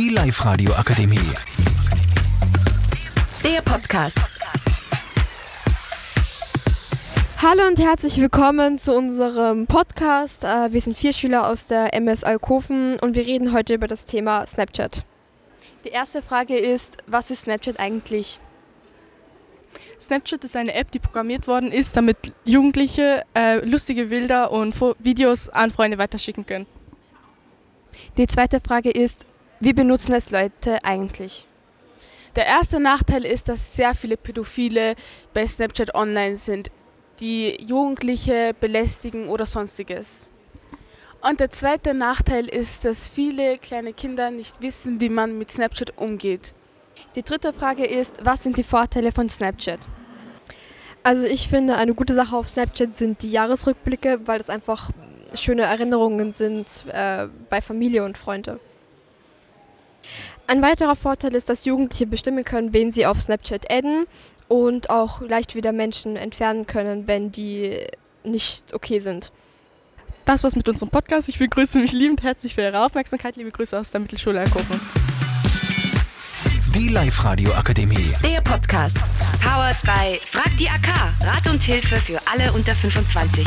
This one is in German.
Die Live-Radio Akademie. Der Podcast. Hallo und herzlich willkommen zu unserem Podcast. Äh, Wir sind vier Schüler aus der MS Alkoven und wir reden heute über das Thema Snapchat. Die erste Frage ist, was ist Snapchat eigentlich? Snapchat ist eine App, die programmiert worden ist, damit Jugendliche äh, lustige Bilder und Videos an Freunde weiterschicken können. Die zweite Frage ist, wie benutzen es Leute eigentlich? Der erste Nachteil ist, dass sehr viele Pädophile bei Snapchat online sind, die Jugendliche belästigen oder sonstiges. Und der zweite Nachteil ist, dass viele kleine Kinder nicht wissen, wie man mit Snapchat umgeht. Die dritte Frage ist, was sind die Vorteile von Snapchat? Also ich finde, eine gute Sache auf Snapchat sind die Jahresrückblicke, weil das einfach schöne Erinnerungen sind äh, bei Familie und Freunde. Ein weiterer Vorteil ist, dass Jugendliche bestimmen können, wen sie auf Snapchat adden und auch leicht wieder Menschen entfernen können, wenn die nicht okay sind. Das war's mit unserem Podcast. Ich begrüße mich liebend herzlich für Ihre Aufmerksamkeit. Liebe Grüße aus der Mittelschule Alkoven. Die Live-Radio Akademie. Der Podcast. Powered by Frag die AK. Rat und Hilfe für alle unter 25.